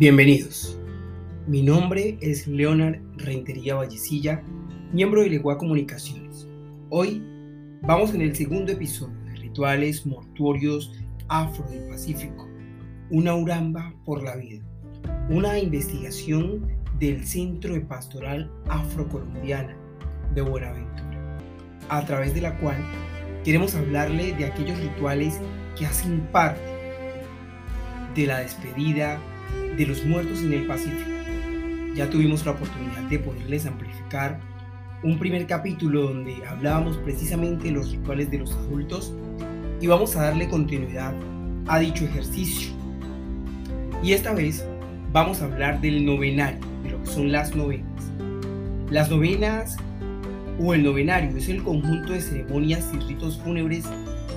Bienvenidos. Mi nombre es Leonard Rentería Vallecilla, miembro de Legua Comunicaciones. Hoy vamos en el segundo episodio de Rituales Mortuorios Afro del Pacífico, una uramba por la vida, una investigación del Centro de Pastoral Afrocolombiana de Buenaventura, a través de la cual queremos hablarle de aquellos rituales que hacen parte de la despedida de los muertos en el Pacífico. Ya tuvimos la oportunidad de poderles amplificar un primer capítulo donde hablábamos precisamente de los rituales de los adultos y vamos a darle continuidad a dicho ejercicio. Y esta vez vamos a hablar del novenario, de lo que son las novenas. Las novenas o el novenario es el conjunto de ceremonias y ritos fúnebres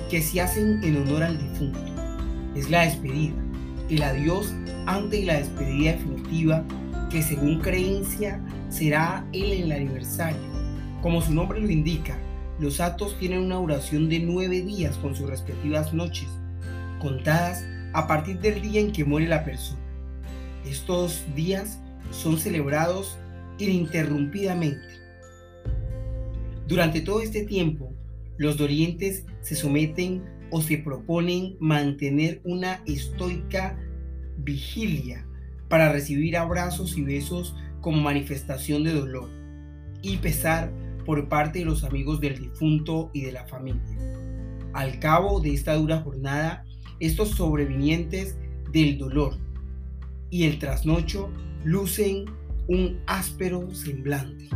que se hacen en honor al difunto. Es la despedida, el adiós antes de la despedida definitiva que según creencia será él en el aniversario. Como su nombre lo indica, los actos tienen una duración de nueve días con sus respectivas noches, contadas a partir del día en que muere la persona. Estos días son celebrados ininterrumpidamente. Durante todo este tiempo, los dolientes se someten o se proponen mantener una estoica vigilia para recibir abrazos y besos como manifestación de dolor y pesar por parte de los amigos del difunto y de la familia. Al cabo de esta dura jornada, estos sobrevivientes del dolor y el trasnocho lucen un áspero semblante.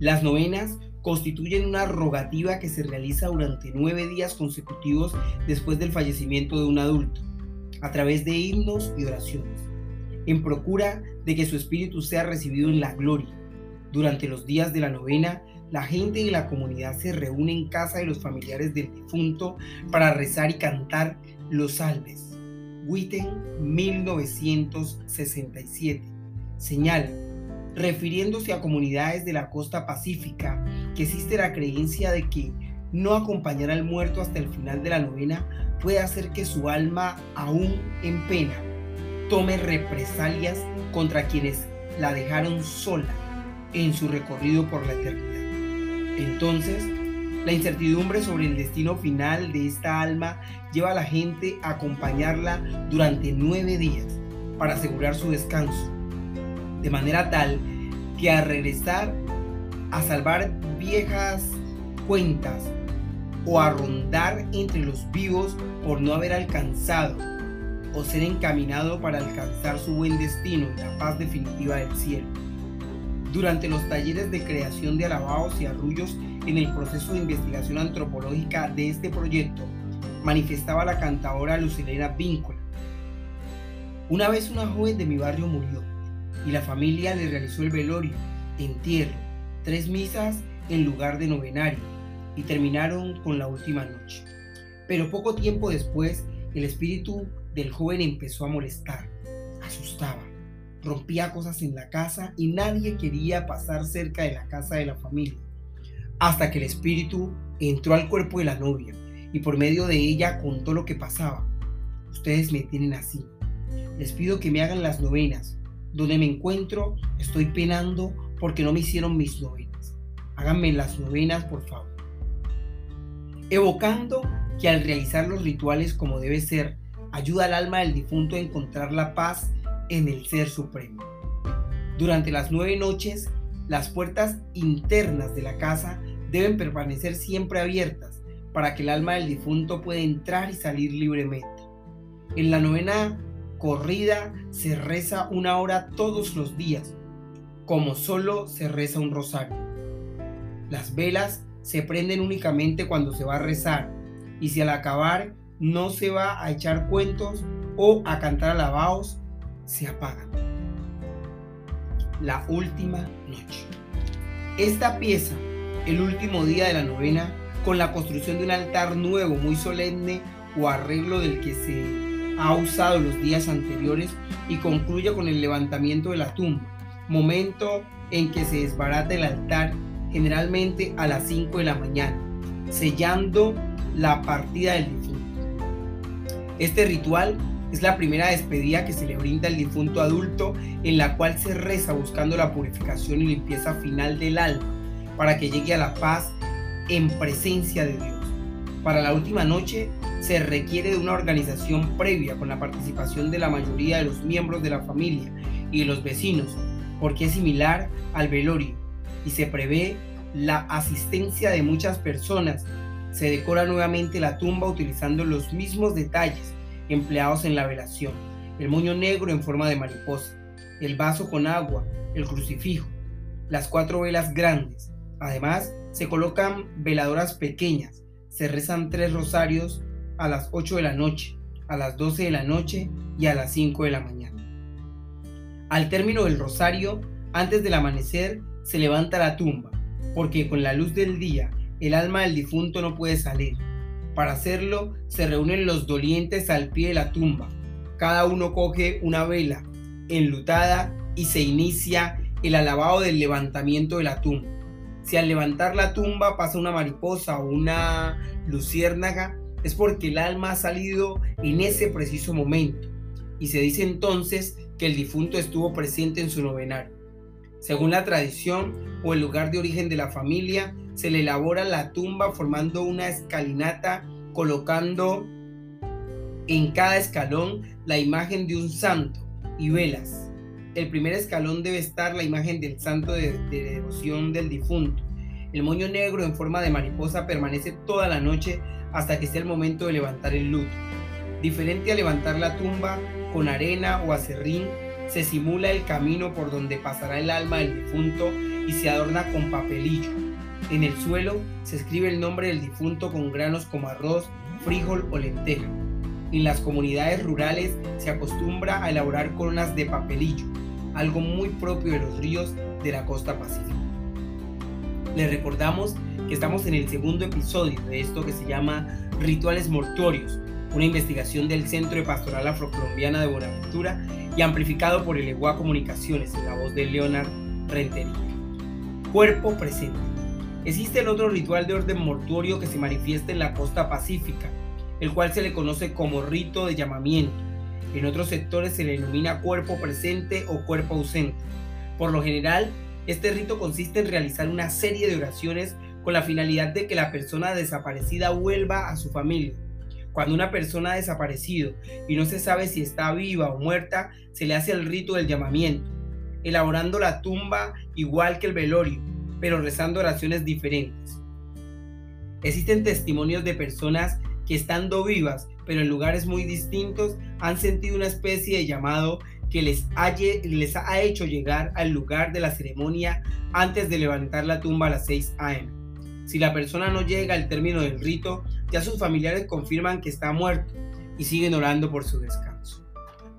Las novenas constituyen una rogativa que se realiza durante nueve días consecutivos después del fallecimiento de un adulto a través de himnos y oraciones, en procura de que su espíritu sea recibido en la gloria. Durante los días de la novena, la gente de la comunidad se reúne en casa de los familiares del difunto para rezar y cantar los salves. Witten 1967 señala, refiriéndose a comunidades de la costa pacífica, que existe la creencia de que no acompañar al muerto hasta el final de la novena puede hacer que su alma, aún en pena, tome represalias contra quienes la dejaron sola en su recorrido por la eternidad. Entonces, la incertidumbre sobre el destino final de esta alma lleva a la gente a acompañarla durante nueve días para asegurar su descanso, de manera tal que al regresar a salvar viejas cuentas o a rondar entre los vivos por no haber alcanzado o ser encaminado para alcanzar su buen destino y la paz definitiva del cielo. Durante los talleres de creación de alabados y arrullos en el proceso de investigación antropológica de este proyecto, manifestaba la cantadora Lucilena Víncola. Una vez una joven de mi barrio murió y la familia le realizó el velorio, entierro, tres misas en lugar de novenario y terminaron con la última noche. Pero poco tiempo después, el espíritu del joven empezó a molestar, asustaba, rompía cosas en la casa y nadie quería pasar cerca de la casa de la familia. Hasta que el espíritu entró al cuerpo de la novia y por medio de ella contó lo que pasaba. Ustedes me tienen así. Les pido que me hagan las novenas. Donde me encuentro, estoy penando porque no me hicieron mis novenas. Háganme las novenas, por favor evocando que al realizar los rituales como debe ser, ayuda al alma del difunto a encontrar la paz en el Ser Supremo. Durante las nueve noches, las puertas internas de la casa deben permanecer siempre abiertas para que el alma del difunto pueda entrar y salir libremente. En la novena corrida se reza una hora todos los días, como solo se reza un rosario. Las velas se prenden únicamente cuando se va a rezar y si al acabar no se va a echar cuentos o a cantar alabados, se apagan. La última noche. Esta pieza, el último día de la novena, con la construcción de un altar nuevo, muy solemne o arreglo del que se ha usado los días anteriores y concluye con el levantamiento de la tumba, momento en que se desbarata el altar generalmente a las 5 de la mañana, sellando la partida del difunto. Este ritual Es la primera despedida que se le brinda al difunto adulto en la cual se reza buscando la purificación y limpieza final del alma para que llegue a la paz en presencia de Dios. Para la última noche se requiere de una organización previa con la participación de la mayoría de los miembros de la familia y de los vecinos, porque es similar al velorio y se prevé la asistencia de muchas personas. Se decora nuevamente la tumba utilizando los mismos detalles empleados en la velación. El moño negro en forma de mariposa, el vaso con agua, el crucifijo, las cuatro velas grandes. Además, se colocan veladoras pequeñas. Se rezan tres rosarios a las 8 de la noche, a las 12 de la noche y a las 5 de la mañana. Al término del rosario, antes del amanecer, se levanta la tumba, porque con la luz del día el alma del difunto no puede salir. Para hacerlo, se reúnen los dolientes al pie de la tumba. Cada uno coge una vela enlutada y se inicia el alabado del levantamiento de la tumba. Si al levantar la tumba pasa una mariposa o una luciérnaga, es porque el alma ha salido en ese preciso momento. Y se dice entonces que el difunto estuvo presente en su novenario. Según la tradición o el lugar de origen de la familia, se le elabora la tumba formando una escalinata colocando en cada escalón la imagen de un santo y velas el primer escalón debe estar la imagen del santo de, devoción del difunto. El moño negro en forma de mariposa permanece toda la noche hasta que sea el momento de levantar el luto. Diferente a levantar la tumba con arena o acerrín, se simula el camino por donde pasará el alma del difunto y se adorna con papelillo. En el suelo se escribe el nombre del difunto con granos como arroz, frijol o lenteja. En las comunidades rurales se acostumbra a elaborar coronas de papelillo algo muy propio de los ríos de la costa pacífica. Les recordamos que estamos en el segundo episodio de esto que se llama Rituales Mortuorios, una investigación del Centro de Pastoral Afrocolombiana de Buenaventura y amplificado por el EGUA Comunicaciones en la voz de Leonard Rentería. Cuerpo presente. Existe el otro ritual de orden mortuorio que se manifiesta en la costa pacífica, el cual se le conoce como rito de llamamiento en otros sectores se le denomina cuerpo presente o cuerpo ausente. Por lo general, este rito consiste en realizar una serie de oraciones con la finalidad de que la persona desaparecida vuelva a su familia. Cuando una persona ha desaparecido y no se sabe si está viva o muerta, se le hace el rito del llamamiento, elaborando la tumba igual que el velorio, pero rezando oraciones diferentes. Existen testimonios de personas que estando vivas, pero en lugares muy distintos, han sentido una especie de llamado que les, les ha hecho llegar al lugar de la ceremonia antes de levantar la tumba a las 6 a.m. Si la persona no llega al término del rito, ya sus familiares confirman que está muerto y siguen orando por su descanso.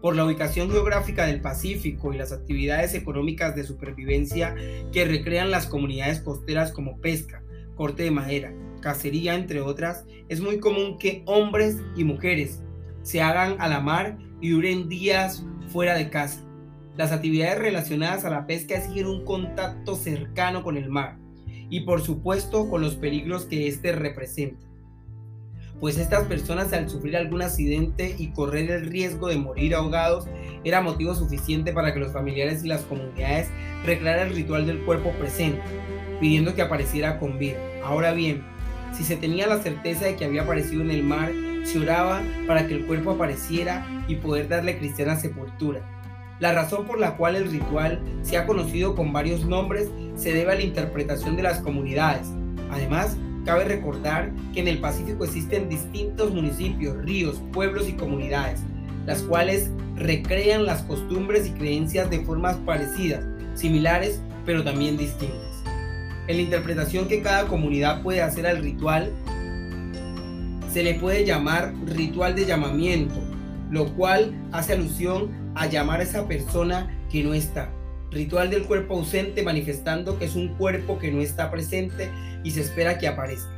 Por la ubicación geográfica del Pacífico y las actividades económicas de supervivencia que recrean las comunidades costeras como pesca, corte de madera, cacería, entre otras, es muy común que hombres y mujeres se hagan a la mar y duren días fuera de casa. Las actividades relacionadas a la pesca exigen un contacto cercano con el mar y por supuesto con los peligros que éste representa. Pues estas personas al sufrir algún accidente y correr el riesgo de morir ahogados era motivo suficiente para que los familiares y las comunidades recrearan el ritual del cuerpo presente, pidiendo que apareciera con vida. Ahora bien, si se tenía la certeza de que había aparecido en el mar, se oraba para que el cuerpo apareciera y poder darle cristiana sepultura. La razón por la cual el ritual se ha conocido con varios nombres se debe a la interpretación de las comunidades. Además, cabe recordar que en el Pacífico existen distintos municipios, ríos, pueblos y comunidades, las cuales recrean las costumbres y creencias de formas parecidas, similares, pero también distintas en la interpretación que cada comunidad puede hacer al ritual, se le puede llamar ritual de llamamiento, lo cual hace alusión a llamar a esa persona que no está. Ritual del cuerpo ausente manifestando que es un cuerpo que no está presente y se espera que aparezca.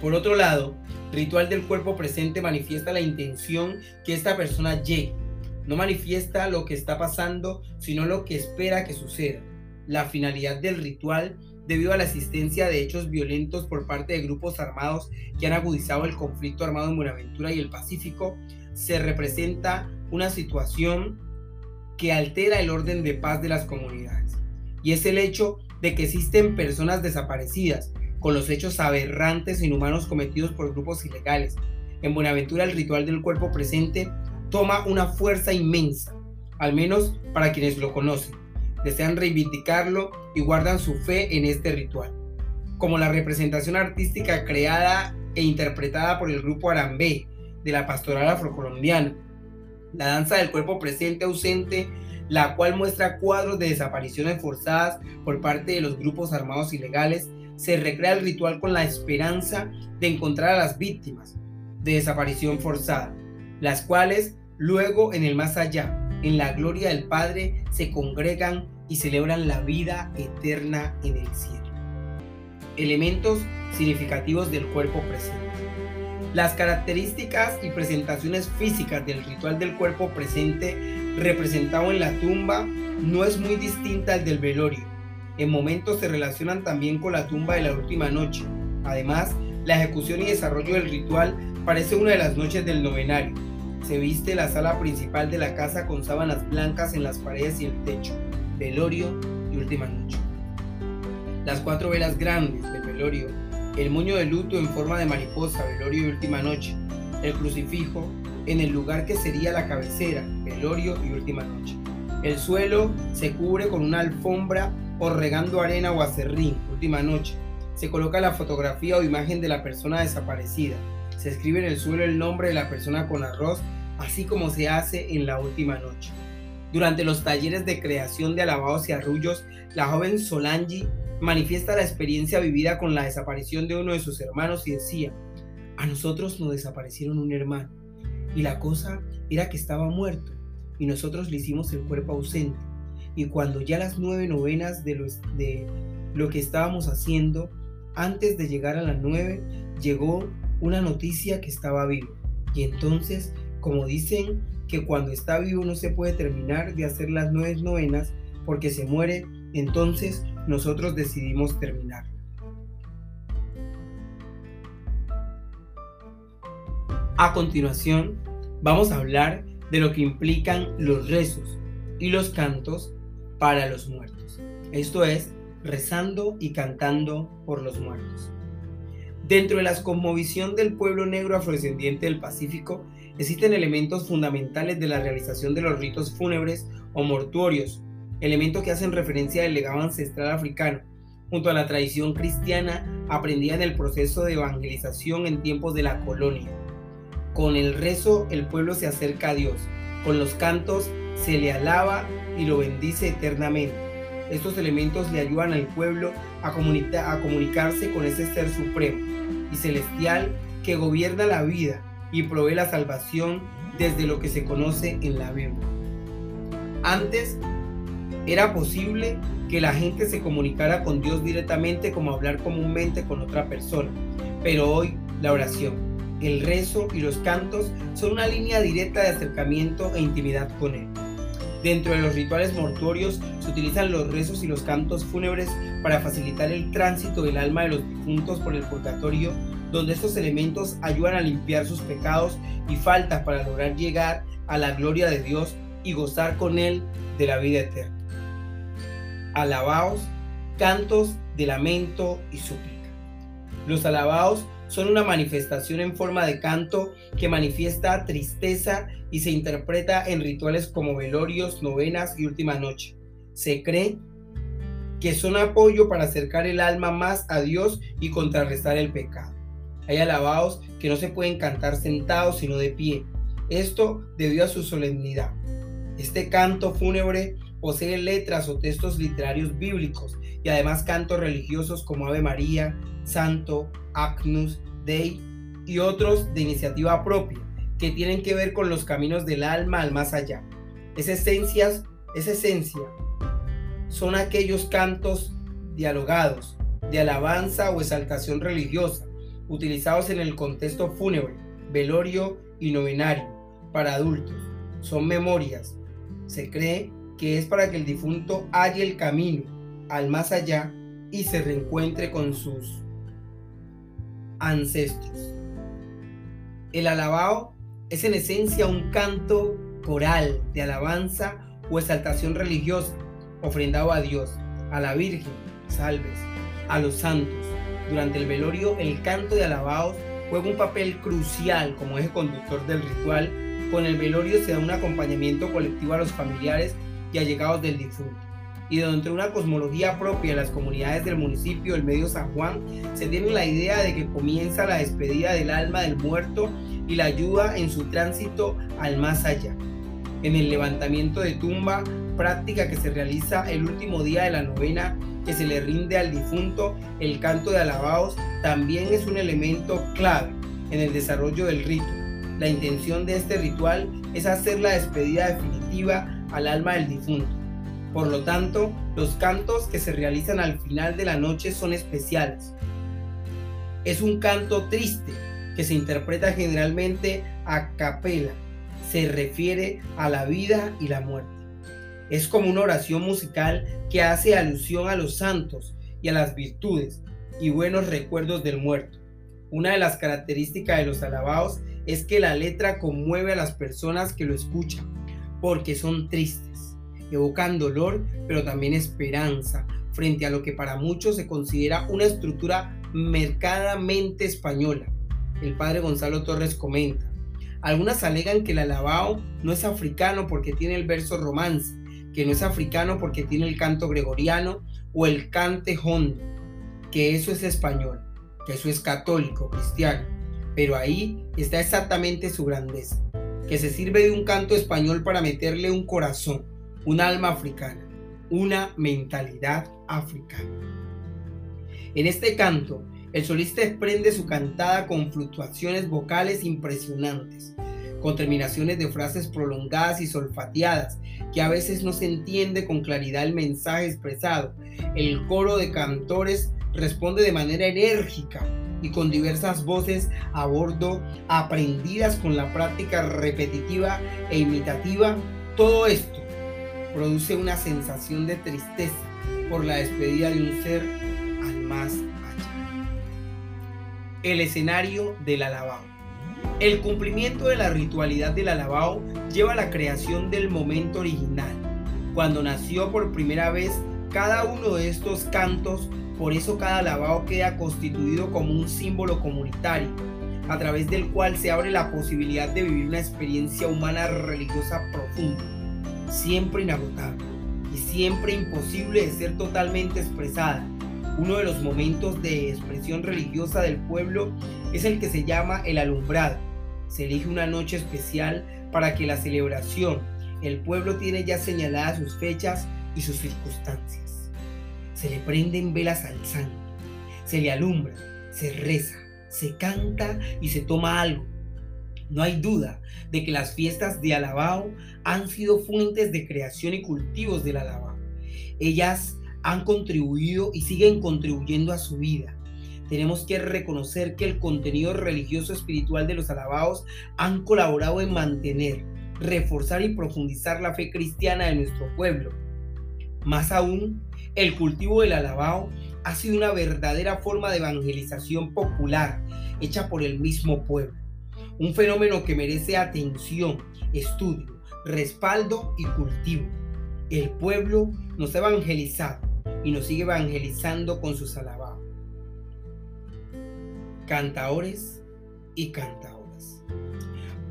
Por otro lado, ritual del cuerpo presente manifiesta la intención que esta persona llegue. No manifiesta lo que está pasando, sino lo que espera que suceda. La finalidad del ritual debido a la existencia de hechos violentos por parte de grupos armados que han agudizado el conflicto armado en Buenaventura y el Pacífico, se representa una situación que altera el orden de paz de las comunidades. Y es el hecho de que existen personas desaparecidas, con los hechos aberrantes e inhumanos cometidos por grupos ilegales. En Buenaventura el ritual del cuerpo presente toma una fuerza inmensa, al menos para quienes lo conocen. Desean reivindicarlo y guardan su fe en este ritual. Como la representación artística creada e interpretada por el grupo Arambé de la pastoral afrocolombiana, la danza del cuerpo presente ausente, la cual muestra cuadros de desapariciones forzadas por parte de los grupos armados ilegales, se recrea el ritual con la esperanza de encontrar a las víctimas de desaparición forzada, las cuales luego en el más allá, en la gloria del Padre, se congregan y celebran la vida eterna en el cielo. Elementos significativos del cuerpo presente. Las características y presentaciones físicas del ritual del cuerpo presente representado en la tumba no es muy distinta al del velorio. En momentos se relacionan también con la tumba de la última noche. Además, la ejecución y desarrollo del ritual parece una de las noches del novenario. Se viste la sala principal de la casa con sábanas blancas en las paredes y el techo. Velorio y última noche. Las cuatro velas grandes del velorio el moño de luto en forma de mariposa, velorio y última noche, el crucifijo en el lugar que sería la cabecera, velorio y última noche. El suelo se cubre con una alfombra o regando arena o acerrín, última noche. Se coloca la fotografía o imagen de la persona desaparecida. Se escribe en el suelo el nombre de la persona con arroz, así como se hace en la última noche. Durante los talleres de creación de alabados y arrullos, la joven Solangi manifiesta la experiencia vivida con la desaparición de uno de sus hermanos y decía, a nosotros nos desaparecieron un hermano y la cosa era que estaba muerto y nosotros le hicimos el cuerpo ausente. Y cuando ya las nueve novenas de lo, de lo que estábamos haciendo, antes de llegar a las nueve, llegó una noticia que estaba vivo. Y entonces, como dicen que cuando está vivo no se puede terminar de hacer las nueve novenas porque se muere, entonces nosotros decidimos terminar. A continuación, vamos a hablar de lo que implican los rezos y los cantos para los muertos. Esto es, rezando y cantando por los muertos. Dentro de la conmovisión del pueblo negro afrodescendiente del Pacífico, existen elementos fundamentales de la realización de los ritos fúnebres o mortuorios, elementos que hacen referencia al legado ancestral africano, junto a la tradición cristiana aprendida en el proceso de evangelización en tiempos de la colonia. Con el rezo el pueblo se acerca a Dios, con los cantos se le alaba y lo bendice eternamente. Estos elementos le ayudan al pueblo a, a comunicarse con ese ser supremo y celestial que gobierna la vida y provee la salvación desde lo que se conoce en la Biblia. Antes era posible que la gente se comunicara con Dios directamente como hablar comúnmente con otra persona, pero hoy la oración, el rezo y los cantos son una línea directa de acercamiento e intimidad con Él. Dentro de los rituales mortuorios se utilizan los rezos y los cantos fúnebres para facilitar el tránsito del alma de los difuntos por el purgatorio, donde estos elementos ayudan a limpiar sus pecados y faltas para lograr llegar a la gloria de Dios y gozar con Él de la vida eterna alabaos, cantos de lamento y súplica. Los alabaos son una manifestación en forma de canto que manifiesta tristeza y se interpreta en rituales como velorios, novenas y última noche. Se cree que son apoyo para acercar el alma más a Dios y contrarrestar el pecado. Hay alabaos que no se pueden cantar sentados sino de pie. Esto debido a su solemnidad. Este canto fúnebre posee letras o textos literarios bíblicos y además cantos religiosos como Ave María, Santo, Agnus Dei y otros de iniciativa propia que tienen que ver con los caminos del alma al más allá. Esa esencia, esa esencia son aquellos cantos dialogados de alabanza o exaltación religiosa utilizados en el contexto fúnebre, velorio y novenario para adultos. Son memorias. Se cree que es para que el difunto halle el camino al más allá y se reencuentre con sus ancestros. El alabao es en esencia un canto coral de alabanza o exaltación religiosa ofrendado a Dios, a la Virgen, salves, a los santos. Durante el velorio, el canto de alabaos juega un papel crucial como eje conductor del ritual. Con el velorio se da un acompañamiento colectivo a los familiares y allegados del difunto. Y dentro de una cosmología propia de las comunidades del municipio del Medio San Juan, se tiene la idea de que comienza la despedida del alma del muerto y la ayuda en su tránsito al más allá. En el levantamiento de tumba, práctica que se realiza el último día de la novena que se le rinde al difunto, el canto de alabados también es un elemento clave en el desarrollo del rito. La intención de este ritual es hacer la despedida definitiva al alma del difunto. Por lo tanto, los cantos que se realizan al final de la noche son especiales. Es un canto triste que se interpreta generalmente a capela. Se refiere a la vida y la muerte. Es como una oración musical que hace alusión a los santos y a las virtudes y buenos recuerdos del muerto. Una de las características de los alabados es que la letra conmueve a las personas que lo escuchan, porque son tristes, evocan dolor, pero también esperanza, frente a lo que para muchos se considera una estructura mercadamente española. El padre Gonzalo Torres comenta, algunas alegan que el alabao no es africano porque tiene el verso romance, que no es africano porque tiene el canto gregoriano o el cante hondo, que eso es español, que eso es católico, cristiano. Pero ahí está exactamente su grandeza, que se sirve de un canto español para meterle un corazón, un alma africana, una mentalidad africana. En este canto, el solista desprende su cantada con fluctuaciones vocales impresionantes, con terminaciones de frases prolongadas y solfateadas, que a veces no se entiende con claridad el mensaje expresado. El coro de cantores responde de manera enérgica y con diversas voces a bordo, aprendidas con la práctica repetitiva e imitativa. Todo esto produce una sensación de tristeza por la despedida de un ser al más allá. El escenario del alabado. El cumplimiento de la ritualidad del alabao lleva a la creación del momento original. Cuando nació por primera vez cada uno de estos cantos, por eso cada alabao queda constituido como un símbolo comunitario, a través del cual se abre la posibilidad de vivir una experiencia humana religiosa profunda, siempre inagotable y siempre imposible de ser totalmente expresada. Uno de los momentos de expresión religiosa del pueblo es el que se llama el alumbrado. Se elige una noche especial para que la celebración, el pueblo tiene ya señaladas sus fechas y sus circunstancias. Se le prenden velas al santo, se le alumbra, se reza, se canta y se toma algo. No hay duda de que las fiestas de Alabao han sido fuentes de creación y cultivos del Alabao. Ellas han contribuido y siguen contribuyendo a su vida, tenemos que reconocer que el contenido religioso espiritual de los alabados han colaborado en mantener, reforzar y profundizar la fe cristiana de nuestro pueblo. Más aún, el cultivo del alabao ha sido una verdadera forma de evangelización popular hecha por el mismo pueblo. Un fenómeno que merece atención, estudio, respaldo y cultivo. El pueblo nos ha evangelizado y nos sigue evangelizando con sus alabados cantaores y cantaoras.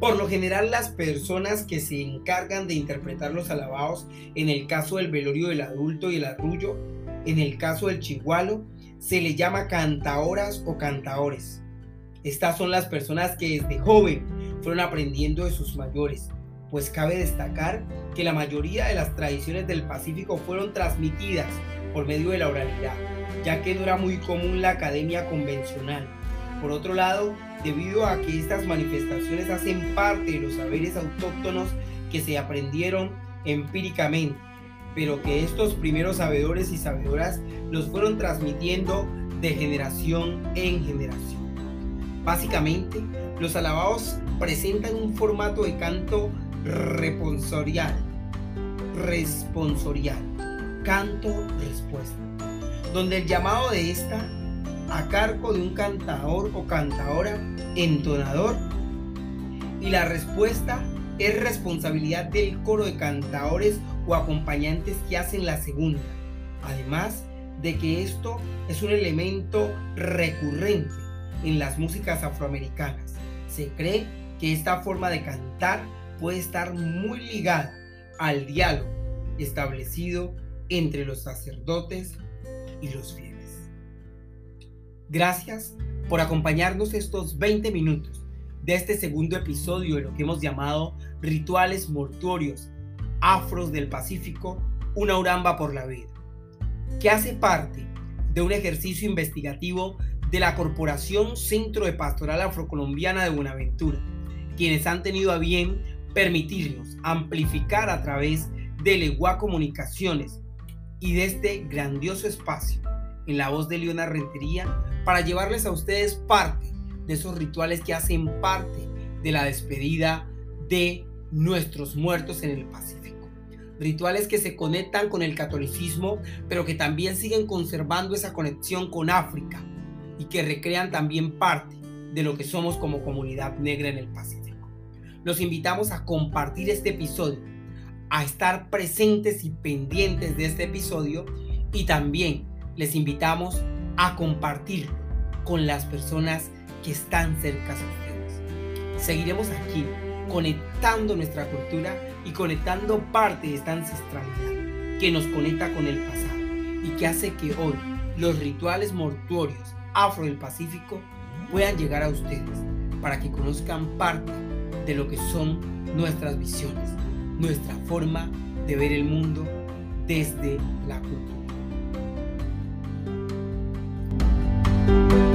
Por lo general las personas que se encargan de interpretar los alabados, en el caso del velorio del adulto y el arrullo, en el caso del chigualo, se le llama cantaoras o cantaores. Estas son las personas que desde joven fueron aprendiendo de sus mayores, pues cabe destacar que la mayoría de las tradiciones del Pacífico fueron transmitidas por medio de la oralidad, ya que no era muy común la academia convencional por otro lado, debido a que estas manifestaciones hacen parte de los saberes autóctonos que se aprendieron empíricamente, pero que estos primeros sabedores y sabedoras los fueron transmitiendo de generación en generación. Básicamente, los alabados presentan un formato de canto responsorial, responsorial, canto respuesta donde el llamado de esta a cargo de un cantador o cantadora entonador y la respuesta es responsabilidad del coro de cantadores o acompañantes que hacen la segunda. Además de que esto es un elemento recurrente en las músicas afroamericanas. Se cree que esta forma de cantar puede estar muy ligada al diálogo establecido entre los sacerdotes y los fieles. Gracias por acompañarnos estos 20 minutos de este segundo episodio de lo que hemos llamado Rituales Mortuorios Afros del Pacífico, una uramba por la vida, que hace parte de un ejercicio investigativo de la Corporación Centro de Pastoral Afrocolombiana de Buenaventura, quienes han tenido a bien permitirnos amplificar a través de Legua Comunicaciones y de este grandioso espacio en la voz de Leona Rentería para llevarles a ustedes parte de esos rituales que hacen parte de la despedida de nuestros muertos en el Pacífico. Rituales que se conectan con el catolicismo, pero que también siguen conservando esa conexión con África y que recrean también parte de lo que somos como comunidad negra en el Pacífico. Los invitamos a compartir este episodio, a estar presentes y pendientes de este episodio y también les invitamos a compartirlo con las personas que están cerca de ustedes. Seguiremos aquí conectando nuestra cultura y conectando parte de esta ancestralidad que nos conecta con el pasado y que hace que hoy los rituales mortuorios afro del Pacífico puedan llegar a ustedes para que conozcan parte de lo que son nuestras visiones, nuestra forma de ver el mundo desde la cultura. Thank you.